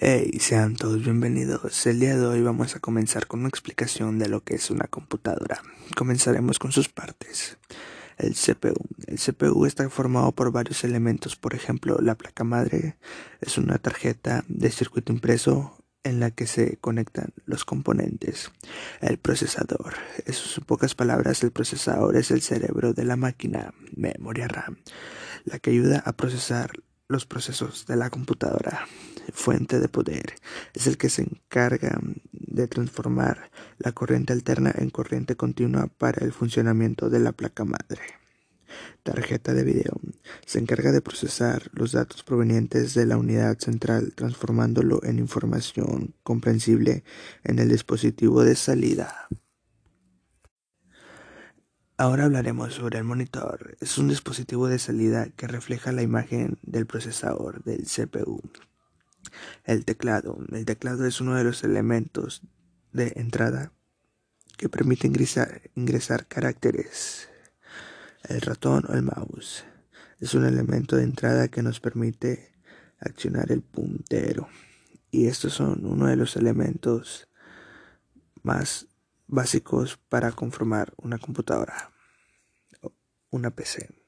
Hey, sean todos bienvenidos. El día de hoy vamos a comenzar con una explicación de lo que es una computadora. Comenzaremos con sus partes. El CPU. El CPU está formado por varios elementos, por ejemplo, la placa madre es una tarjeta de circuito impreso en la que se conectan los componentes. El procesador. En pocas palabras, el procesador es el cerebro de la máquina, memoria RAM, la que ayuda a procesar los procesos de la computadora. Fuente de poder. Es el que se encarga de transformar la corriente alterna en corriente continua para el funcionamiento de la placa madre. Tarjeta de video. Se encarga de procesar los datos provenientes de la unidad central, transformándolo en información comprensible en el dispositivo de salida. Ahora hablaremos sobre el monitor. Es un dispositivo de salida que refleja la imagen del procesador del CPU. El teclado. El teclado es uno de los elementos de entrada que permite ingresar, ingresar caracteres. El ratón o el mouse es un elemento de entrada que nos permite accionar el puntero. Y estos son uno de los elementos más básicos para conformar una computadora una PC.